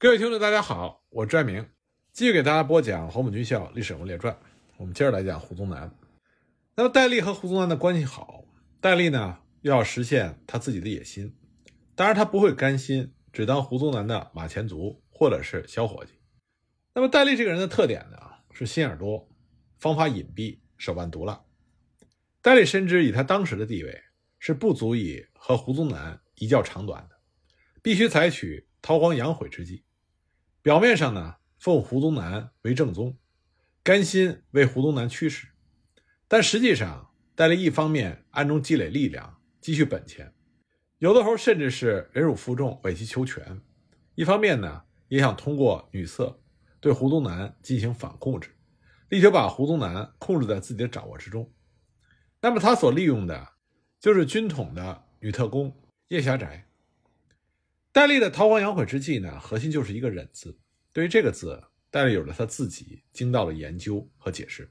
各位听众，大家好，我是拽明，继续给大家播讲《黄埔军校历史人物列传》。我们接着来讲胡宗南。那么戴笠和胡宗南的关系好，戴笠呢又要实现他自己的野心，当然他不会甘心只当胡宗南的马前卒或者是小伙计。那么戴笠这个人的特点呢是心眼多，方法隐蔽，手腕毒辣。戴笠深知以他当时的地位是不足以和胡宗南一较长短的，必须采取韬光养晦之计。表面上呢，奉胡宗南为正宗，甘心为胡宗南驱使，但实际上，戴笠一方面暗中积累力量，积蓄本钱，有的时候甚至是忍辱负重，委曲求全；一方面呢，也想通过女色对胡宗南进行反控制，力求把胡宗南控制在自己的掌握之中。那么，他所利用的，就是军统的女特工叶霞宅。戴笠的韬光养晦之计呢，核心就是一个忍字。对于这个字，戴笠有了他自己精到的研究和解释。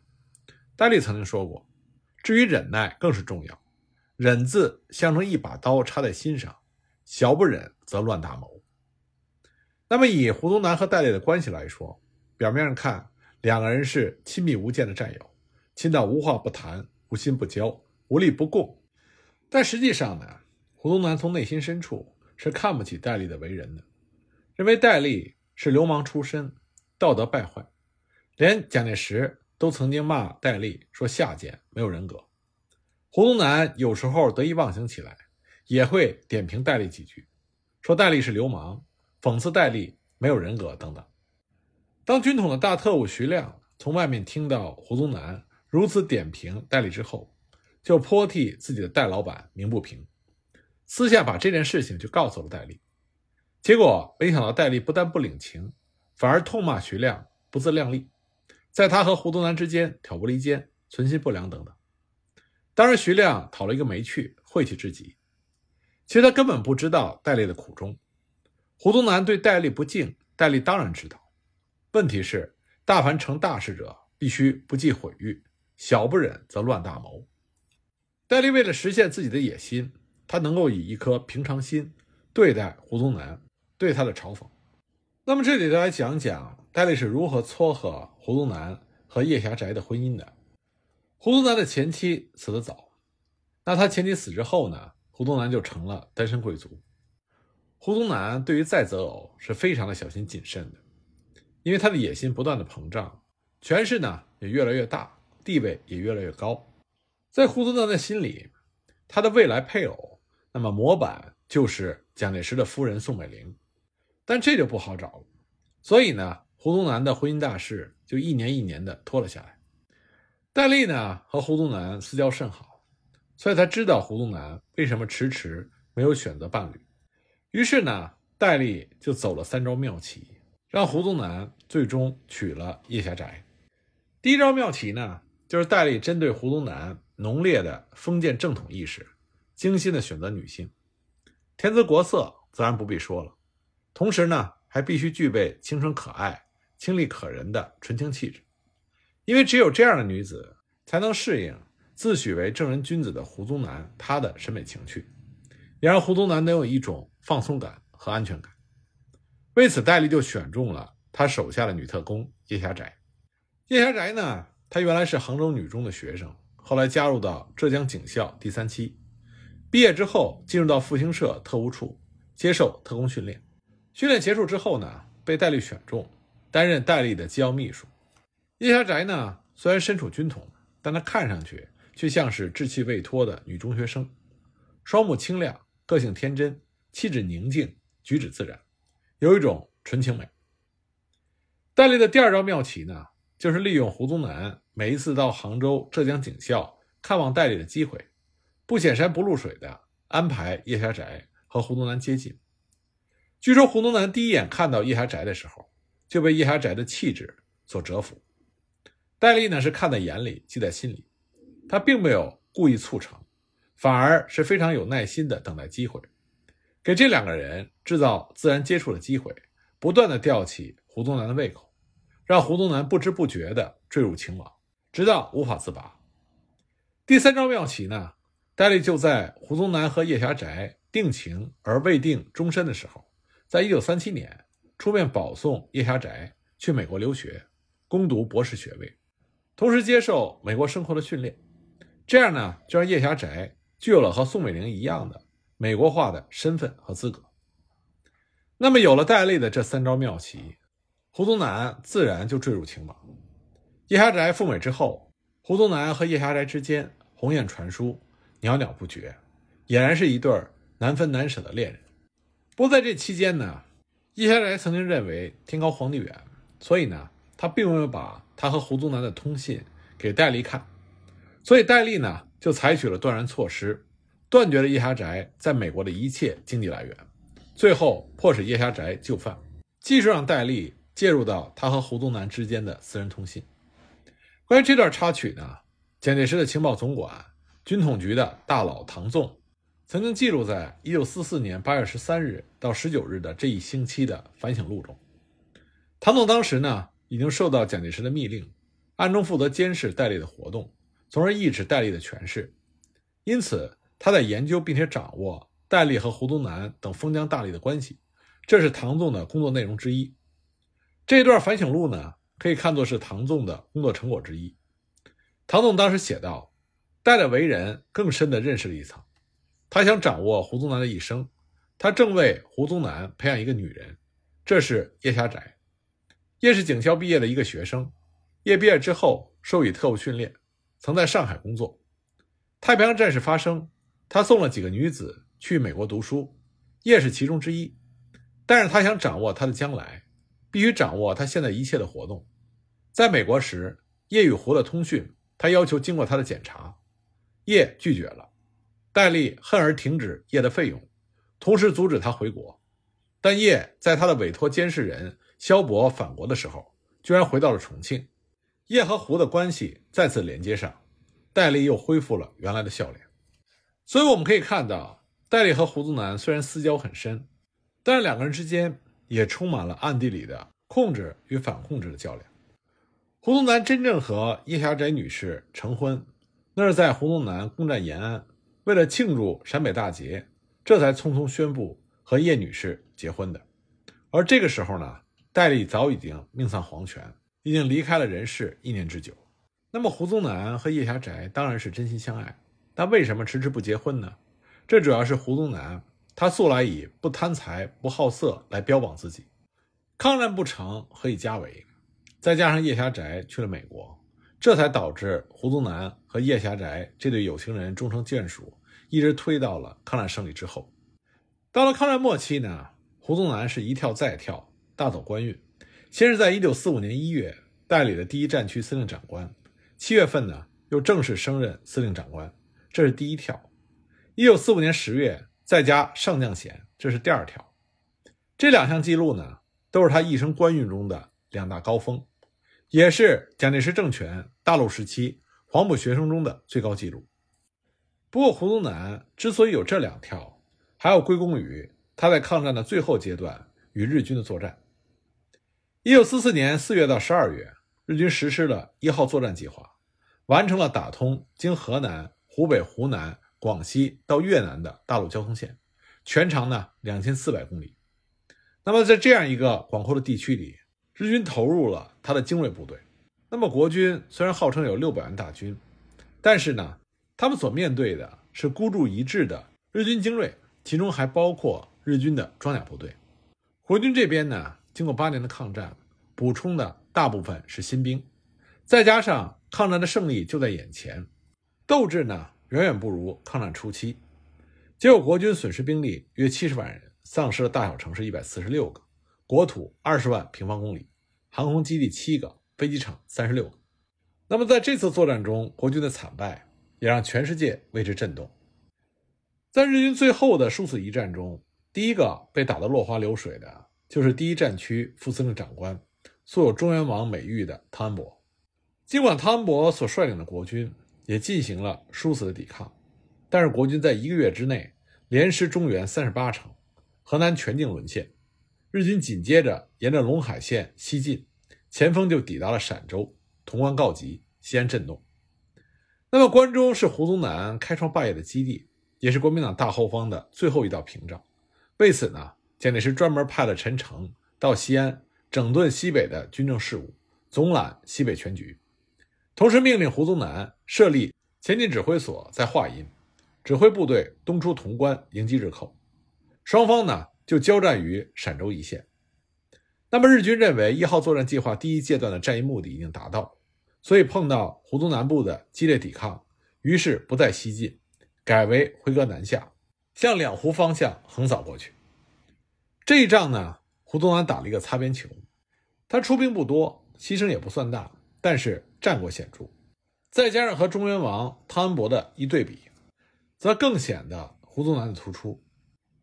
戴笠曾经说过：“至于忍耐，更是重要。忍字像成一把刀插在心上，小不忍则乱大谋。”那么，以胡宗南和戴笠的关系来说，表面上看两个人是亲密无间的战友，亲到无话不谈、无心不交、无利不共。但实际上呢，胡宗南从内心深处。是看不起戴笠的为人的，认为戴笠是流氓出身，道德败坏，连蒋介石都曾经骂戴笠说下贱没有人格。胡宗南有时候得意忘形起来，也会点评戴笠几句，说戴笠是流氓，讽刺戴笠没有人格等等。当军统的大特务徐亮从外面听到胡宗南如此点评戴笠之后，就颇替自己的戴老板鸣不平。私下把这件事情就告诉了戴笠，结果没想到戴笠不但不领情，反而痛骂徐亮不自量力，在他和胡宗南之间挑拨离间、存心不良等等。当然，徐亮讨了一个没趣，晦气至极。其实他根本不知道戴笠的苦衷。胡宗南对戴笠不敬，戴笠当然知道。问题是，大凡成大事者，必须不计毁誉，小不忍则乱大谋。戴笠为了实现自己的野心。他能够以一颗平常心对待胡宗南对他的嘲讽。那么这里再来讲讲戴笠是如何撮合胡宗南和叶霞宅的婚姻的。胡宗南的前妻死得早，那他前妻死之后呢，胡宗南就成了单身贵族。胡宗南对于再择偶是非常的小心谨慎的，因为他的野心不断的膨胀，权势呢也越来越大，地位也越来越高。在胡宗南的心里，他的未来配偶。那么模板就是蒋介石的夫人宋美龄，但这就不好找了。所以呢，胡宗南的婚姻大事就一年一年的拖了下来。戴笠呢和胡宗南私交甚好，所以他知道胡宗南为什么迟迟没有选择伴侣。于是呢，戴笠就走了三招妙棋，让胡宗南最终娶了叶霞宅。第一招妙棋呢，就是戴笠针对胡宗南浓烈的封建正统意识。精心的选择女性，天姿国色自然不必说了。同时呢，还必须具备清纯可爱、清丽可人的纯情气质，因为只有这样的女子，才能适应自诩为正人君子的胡宗南他的审美情趣，也让胡宗南能有一种放松感和安全感。为此，戴笠就选中了他手下的女特工叶霞宅。叶霞宅呢，她原来是杭州女中的学生，后来加入到浙江警校第三期。毕业之后，进入到复兴社特务处接受特工训练。训练结束之后呢，被戴笠选中，担任戴笠的机要秘书。叶霞宅呢，虽然身处军统，但她看上去却像是稚气未脱的女中学生，双目清亮，个性天真，气质宁静，举止自然，有一种纯情美。戴笠的第二招妙棋呢，就是利用胡宗南每一次到杭州浙江警校看望戴笠的机会。不显山不露水的安排叶霞宅和胡宗南接近。据说胡宗南第一眼看到叶霞宅的时候，就被叶霞宅的气质所折服。戴笠呢是看在眼里，记在心里，他并没有故意促成，反而是非常有耐心的等待机会，给这两个人制造自然接触的机会，不断的吊起胡宗南的胃口，让胡宗南不知不觉的坠入情网，直到无法自拔。第三招妙棋呢？戴笠就在胡宗南和叶霞宅定情而未定终身的时候，在一九三七年出面保送叶霞宅去美国留学，攻读博士学位，同时接受美国生活的训练。这样呢，就让叶霞宅具有了和宋美龄一样的美国化的身份和资格。那么，有了戴笠的这三招妙棋，胡宗南自然就坠入情网。叶霞宅赴美之后，胡宗南和叶霞宅之间鸿雁传书，袅袅不绝，俨然是一对难分难舍的恋人。不过在这期间呢，叶霞宅曾经认为天高皇帝远，所以呢，他并没有把他和胡宗南的通信给戴笠看，所以戴笠呢就采取了断然措施，断绝了叶霞宅在美国的一切经济来源。最后迫使叶霞宅就范，继续让戴笠介入到他和胡宗南之间的私人通信。关于这段插曲呢，蒋介石的情报总管、军统局的大佬唐纵曾经记录在1944年8月13日到19日的这一星期的反省录中。唐纵当时呢，已经受到蒋介石的密令，暗中负责监视戴笠的活动，从而抑制戴笠的权势。因此，他在研究并且掌握。戴笠和胡宗南等封疆大吏的关系，这是唐纵的工作内容之一。这段反省录呢，可以看作是唐纵的工作成果之一。唐纵当时写道：“戴的为人更深地认识了一层，他想掌握胡宗南的一生。他正为胡宗南培养一个女人，这是叶霞宅。叶是警校毕业的一个学生，叶毕业之后受以特务训练，曾在上海工作。太平洋战事发生，他送了几个女子。”去美国读书，叶是其中之一，但是他想掌握他的将来，必须掌握他现在一切的活动。在美国时，叶与胡的通讯，他要求经过他的检查，叶拒绝了。戴笠恨而停止叶的费用，同时阻止他回国。但叶在他的委托监视人萧伯返国的时候，居然回到了重庆。叶和胡的关系再次连接上，戴笠又恢复了原来的笑脸。所以我们可以看到。戴笠和胡宗南虽然私交很深，但是两个人之间也充满了暗地里的控制与反控制的较量。胡宗南真正和叶霞宅女士成婚，那是在胡宗南攻占延安，为了庆祝陕北大捷，这才匆匆宣布和叶女士结婚的。而这个时候呢，戴笠早已经命丧黄泉，已经离开了人世一年之久。那么胡宗南和叶霞宅当然是真心相爱，但为什么迟迟不结婚呢？这主要是胡宗南，他素来以不贪财、不好色来标榜自己，抗战不成何以家为？再加上叶霞宅去了美国，这才导致胡宗南和叶霞宅这对有情人终成眷属，一直推到了抗战胜利之后。到了抗战末期呢，胡宗南是一跳再跳，大走官运。先是在1945年1月代理了第一战区司令长官，七月份呢又正式升任司令长官，这是第一跳。一九四五年十月，再加上将衔，这是第二条。这两项记录呢，都是他一生官运中的两大高峰，也是蒋介石政权大陆时期黄埔学生中的最高纪录。不过，胡宗南之所以有这两条，还要归功于他在抗战的最后阶段与日军的作战。一九四四年四月到十二月，日军实施了一号作战计划，完成了打通经河南、湖北、湖南。广西到越南的大陆交通线，全长呢两千四百公里。那么在这样一个广阔的地区里，日军投入了他的精锐部队。那么国军虽然号称有六百万大军，但是呢，他们所面对的是孤注一掷的日军精锐，其中还包括日军的装甲部队。国军这边呢，经过八年的抗战，补充的大部分是新兵，再加上抗战的胜利就在眼前，斗志呢。远远不如抗战初期，结果国军损失兵力约七十万人，丧失了大小城市一百四十六个，国土二十万平方公里，航空基地七个，飞机场三十六个。那么在这次作战中，国军的惨败也让全世界为之震动。在日军最后的殊死一战中，第一个被打得落花流水的，就是第一战区副司令长官，素有“中原王”美誉的汤恩伯。尽管汤恩伯所率领的国军，也进行了殊死的抵抗，但是国军在一个月之内连失中原三十八城，河南全境沦陷。日军紧接着沿着陇海线西进，前锋就抵达了陕州，潼关告急，西安震动。那么关中是胡宗南开创霸业的基地，也是国民党大后方的最后一道屏障。为此呢，蒋介石专门派了陈诚到西安整顿西北的军政事务，总揽西北全局。同时命令胡宗南设立前进指挥所在华阴，指挥部队东出潼关迎击日寇。双方呢就交战于陕州一线。那么日军认为一号作战计划第一阶段的战役目的已经达到，所以碰到胡宗南部的激烈抵抗，于是不再西进，改为回戈南下，向两湖方向横扫过去。这一仗呢，胡宗南打了一个擦边球，他出兵不多，牺牲也不算大，但是战果显著。再加上和中原王汤恩伯的一对比，则更显得胡宗南的突出。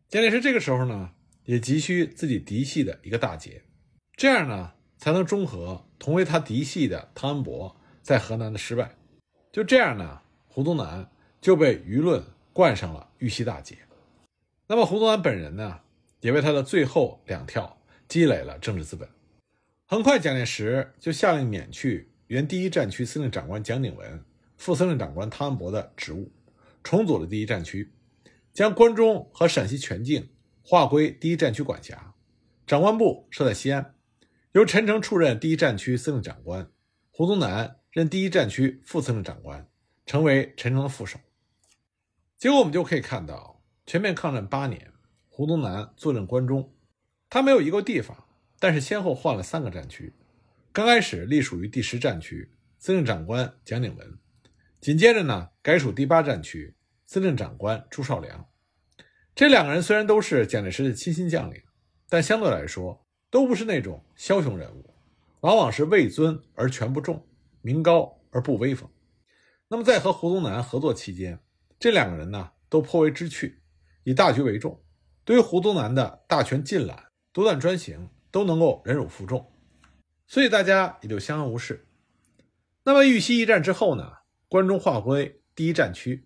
蒋介石这个时候呢，也急需自己嫡系的一个大捷，这样呢，才能中和同为他嫡系的汤恩伯在河南的失败。就这样呢，胡宗南就被舆论冠上了玉溪大捷。那么胡宗南本人呢，也为他的最后两跳积累了政治资本。很快，蒋介石就下令免去原第一战区司令长官蒋鼎文、副司令长官汤恩伯的职务，重组了第一战区。将关中和陕西全境划归第一战区管辖，长官部设在西安，由陈诚出任第一战区司令长官，胡宗南任第一战区副司令长官，成为陈诚的副手。结果我们就可以看到，全面抗战八年，胡宗南坐镇关中，他没有一个地方，但是先后换了三个战区。刚开始隶属于第十战区，司令长官蒋鼎文，紧接着呢改属第八战区。司令长官朱绍良，这两个人虽然都是蒋介石的亲信将领，但相对来说都不是那种枭雄人物，往往是位尊而权不重，名高而不威风。那么在和胡宗南合作期间，这两个人呢都颇为知趣，以大局为重，对于胡宗南的大权尽揽、独断专行都能够忍辱负重，所以大家也就相安无事。那么玉溪一战之后呢，关中划归第一战区。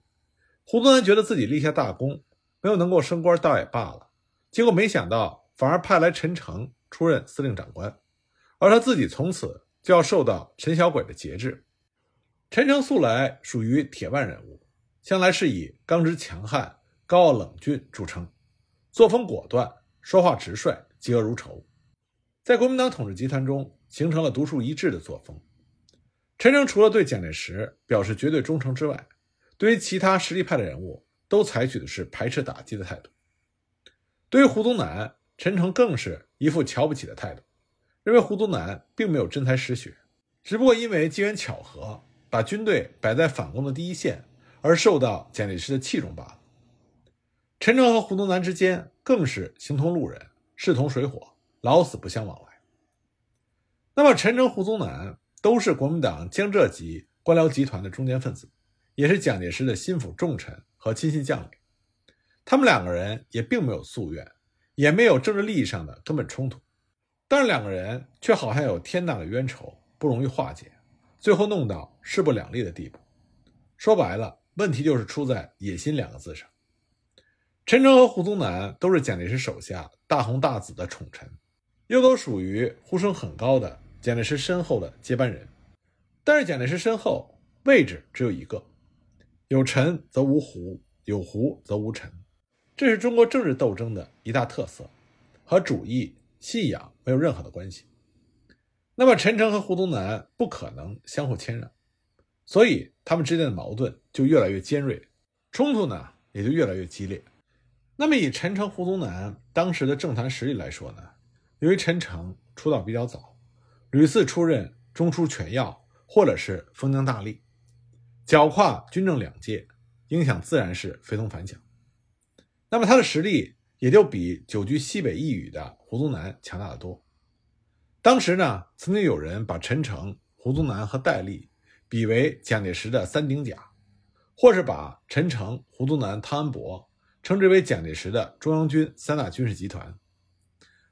胡宗南觉得自己立下大功，没有能够升官倒也罢了。结果没想到，反而派来陈诚出任司令长官，而他自己从此就要受到陈小鬼的节制。陈诚素来属于铁腕人物，向来是以刚直强悍、高傲冷峻著称，作风果断，说话直率，嫉恶如仇，在国民党统治集团中形成了独树一帜的作风。陈诚除了对蒋介石表示绝对忠诚之外，对于其他实力派的人物，都采取的是排斥打击的态度。对于胡宗南，陈诚更是一副瞧不起的态度，认为胡宗南并没有真才实学，只不过因为机缘巧合，把军队摆在反攻的第一线，而受到蒋介石的器重罢了。陈诚和胡宗南之间更是形同路人，势同水火，老死不相往来。那么，陈诚、胡宗南都是国民党江浙籍官僚集团的中坚分子。也是蒋介石的心腹重臣和亲信将领，他们两个人也并没有夙愿，也没有政治利益上的根本冲突，但是两个人却好像有天大的冤仇，不容易化解，最后弄到势不两立的地步。说白了，问题就是出在“野心”两个字上。陈诚和胡宗南都是蒋介石手下大红大紫的宠臣，又都属于呼声很高的蒋介石身后的接班人，但是蒋介石身后位置只有一个。有臣则无胡，有胡则无臣，这是中国政治斗争的一大特色，和主义信仰没有任何的关系。那么陈诚和胡宗南不可能相互谦让，所以他们之间的矛盾就越来越尖锐，冲突呢也就越来越激烈。那么以陈诚、胡宗南当时的政坛实力来说呢，由于陈诚出道比较早，屡次出任中书权要或者是封疆大吏。脚跨军政两界，影响自然是非同凡响。那么他的实力也就比久居西北一隅的胡宗南强大的多。当时呢，曾经有人把陈诚、胡宗南和戴笠比为蒋介石的三顶甲，或是把陈诚、胡宗南、汤恩伯称之为蒋介石的中央军三大军事集团。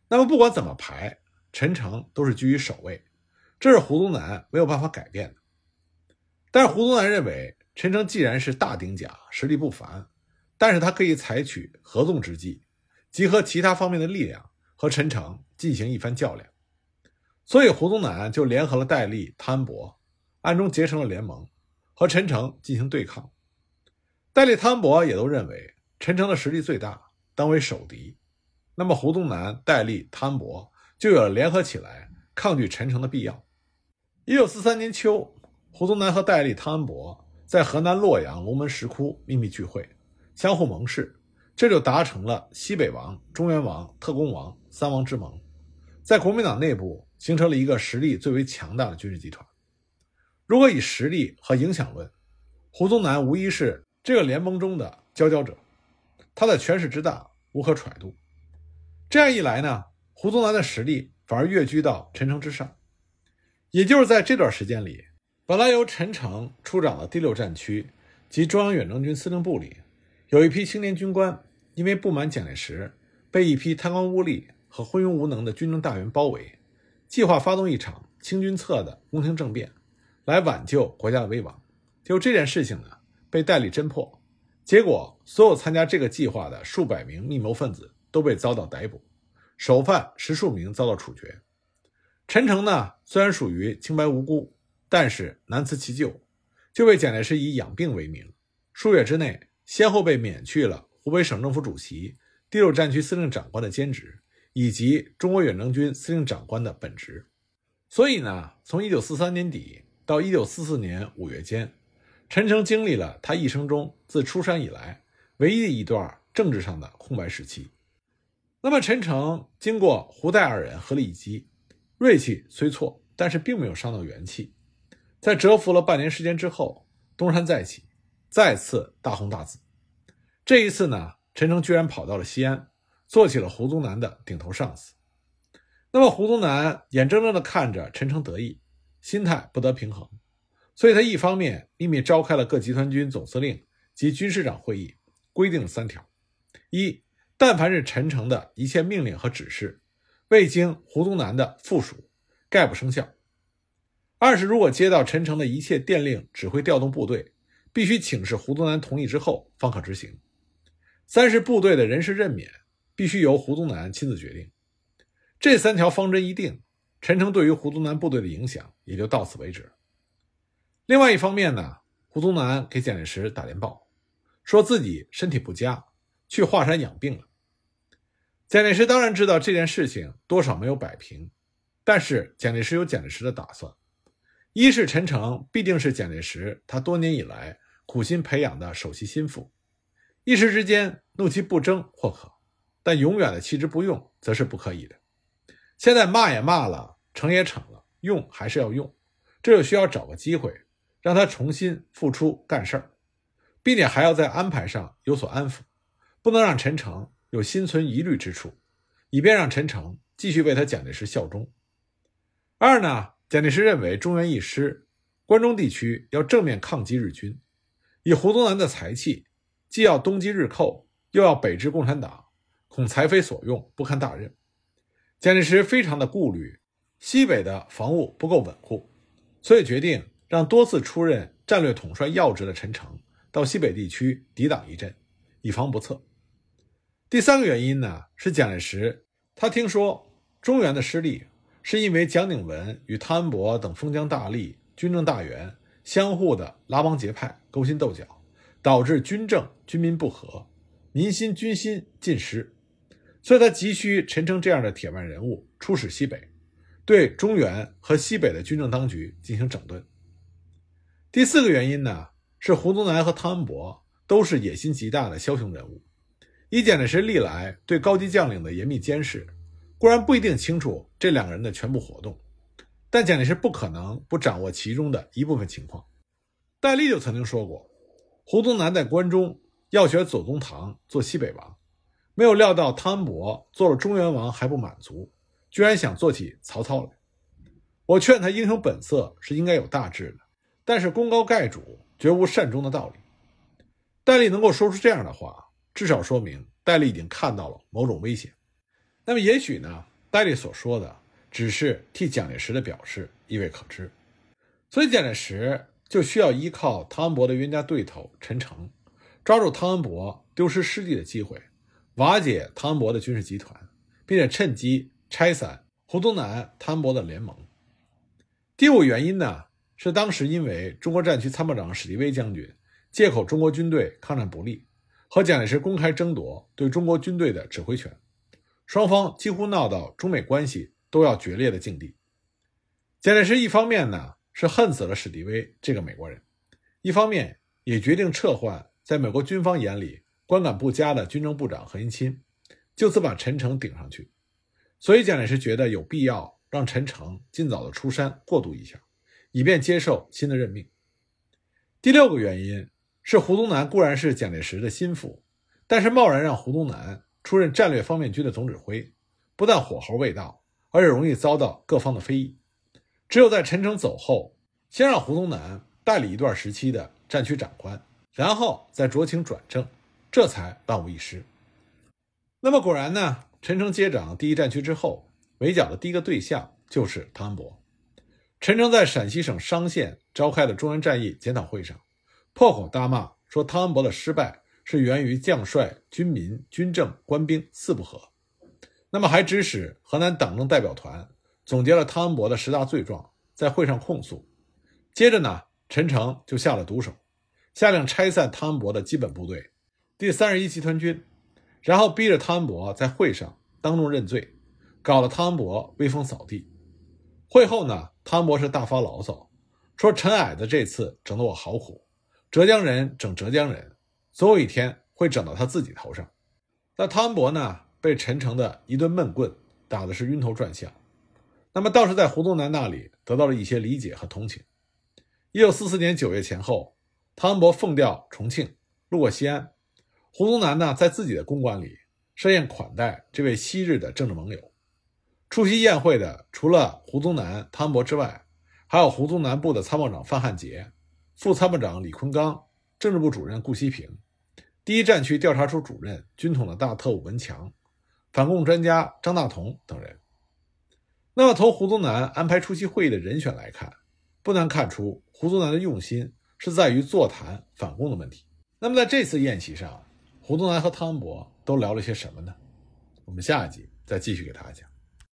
那么不管怎么排，陈诚都是居于首位，这是胡宗南没有办法改变的。但是胡宗南认为，陈诚既然是大顶甲，实力不凡，但是他可以采取合纵之计，集合其他方面的力量，和陈诚进行一番较量。所以胡宗南就联合了戴笠、汤恩伯，暗中结成了联盟，和陈诚进行对抗。戴笠、汤恩伯也都认为陈诚的实力最大，当为首敌。那么胡宗南、戴笠、汤恩伯就有了联合起来抗拒陈诚的必要。一九四三年秋，胡宗南和戴笠、汤恩伯在河南洛阳龙门石窟秘密聚会，相互盟誓，这就达成了西北王、中原王、特工王三王之盟，在国民党内部形成了一个实力最为强大的军事集团。如果以实力和影响论，胡宗南无疑是这个联盟中的佼佼者，他的权势之大无可揣度。这样一来呢，胡宗南的实力反而跃居到陈诚之上。也就是在这段时间里，本来由陈诚出掌的第六战区及中央远征军司令部里，有一批青年军官因为不满蒋介石，被一批贪官污吏和昏庸无能的军政大员包围，计划发动一场清君侧的宫廷政变，来挽救国家的危亡。就这件事情呢，被戴笠侦破，结果所有参加这个计划的数百名密谋分子都被遭到逮捕，首犯十数名遭到处决。陈诚呢，虽然属于清白无辜，但是难辞其咎，就被蒋介石以养病为名，数月之内先后被免去了湖北省政府主席、第六战区司令长官的兼职，以及中国远征军司令长官的本职。所以呢，从一九四三年底到一九四四年五月间。陈诚经历了他一生中自出山以来唯一的一段政治上的空白时期。那么，陈诚经过胡戴二人合力一击，锐气虽挫，但是并没有伤到元气。在蛰伏了半年时间之后，东山再起，再次大红大紫。这一次呢，陈诚居然跑到了西安，做起了胡宗南的顶头上司。那么，胡宗南眼睁睁地看着陈诚得意，心态不得平衡。所以，他一方面秘密召开了各集团军总司令及军师长会议，规定了三条：一，但凡是陈诚的一切命令和指示，未经胡宗南的附属，概不生效；二是，如果接到陈诚的一切电令，指挥调动部队，必须请示胡宗南同意之后方可执行；三是，部队的人事任免必须由胡宗南亲自决定。这三条方针一定，陈诚对于胡宗南部队的影响也就到此为止。另外一方面呢，胡宗南给蒋介石打电报，说自己身体不佳，去华山养病了。蒋介石当然知道这件事情多少没有摆平，但是蒋介石有蒋介石的打算：一是陈诚必定是蒋介石他多年以来苦心培养的首席心腹，一时之间怒其不争或可，但永远的弃之不用则是不可以的。现在骂也骂了，惩也惩了，用还是要用，这就需要找个机会。让他重新复出干事儿，并且还要在安排上有所安抚，不能让陈诚有心存疑虑之处，以便让陈诚继续为他蒋介石效忠。二呢，蒋介石认为中原一失，关中地区要正面抗击日军，以胡宗南的才气，既要东击日寇，又要北支共产党，恐才非所用，不堪大任。蒋介石非常的顾虑西北的防务不够稳固，所以决定。让多次出任战略统帅要职的陈诚到西北地区抵挡一阵，以防不测。第三个原因呢，是蒋介石他听说中原的失利是因为蒋鼎文与汤恩伯等封疆大吏、军政大员相互的拉帮结派、勾心斗角，导致军政军民不和，民心军心尽失。所以他急需陈诚这样的铁腕人物出使西北，对中原和西北的军政当局进行整顿。第四个原因呢，是胡宗南和汤恩伯都是野心极大的枭雄人物。以蒋介石历来对高级将领的严密监视，固然不一定清楚这两个人的全部活动，但蒋介石不可能不掌握其中的一部分情况。戴笠就曾经说过，胡宗南在关中要选左宗棠做西北王，没有料到汤恩伯做了中原王还不满足，居然想做起曹操来。我劝他英雄本色是应该有大志的。但是功高盖主，绝无善终的道理。戴笠能够说出这样的话，至少说明戴笠已经看到了某种危险。那么，也许呢，戴笠所说的只是替蒋介石的表示，亦未可知。所以，蒋介石就需要依靠汤恩伯的冤家对头陈诚，抓住汤恩伯丢失失地的机会，瓦解汤恩伯的军事集团，并且趁机拆散胡宗南、汤恩伯的联盟。第五原因呢？是当时因为中国战区参谋长史迪威将军借口中国军队抗战不利，和蒋介石公开争夺对中国军队的指挥权，双方几乎闹到中美关系都要决裂的境地。蒋介石一方面呢是恨死了史迪威这个美国人，一方面也决定撤换在美国军方眼里观感不佳的军政部长何应钦，就此把陈诚顶上去。所以蒋介石觉得有必要让陈诚尽早的出山过渡一下，以便接受新的任命。第六个原因是胡宗南固然是蒋介石的心腹，但是贸然让胡宗南出任战略方面军的总指挥，不但火候未到，而且容易遭到各方的非议。只有在陈诚走后，先让胡宗南代理一段时期的战区长官，然后再酌情转正，这才万无一失。那么果然呢？陈诚接掌第一战区之后，围剿的第一个对象就是汤恩伯。陈诚在陕西省商县召开的中原战役检讨会上，破口大骂说汤恩伯的失败是源于将帅、军民、军政、官兵四不和。那么还指使河南党政代表团总结了汤恩伯的十大罪状，在会上控诉。接着呢，陈诚就下了毒手，下令拆散汤恩伯的基本部队，第三十一集团军。然后逼着汤恩伯在会上当众认罪，搞得汤恩伯威风扫地。会后呢，汤恩伯是大发牢骚，说陈矮子这次整得我好苦，浙江人整浙江人，总有一天会整到他自己头上。那汤恩伯呢，被陈诚的一顿闷棍打的是晕头转向，那么倒是在胡宗南那里得到了一些理解和同情。一九四四年九月前后，汤恩伯奉调重庆，路过西安。胡宗南呢，在自己的公馆里设宴款待这位昔日的政治盟友。出席宴会的除了胡宗南、汤恩伯之外，还有胡宗南部的参谋长范汉杰、副参谋长李坤刚、政治部主任顾希平、第一战区调查处主任、军统的大特务文强、反共专家张大同等人。那么，从胡宗南安排出席会议的人选来看，不难看出胡宗南的用心是在于座谈反共的问题。那么，在这次宴席上，胡宗南和汤恩伯都聊了些什么呢？我们下一集再继续给大家讲。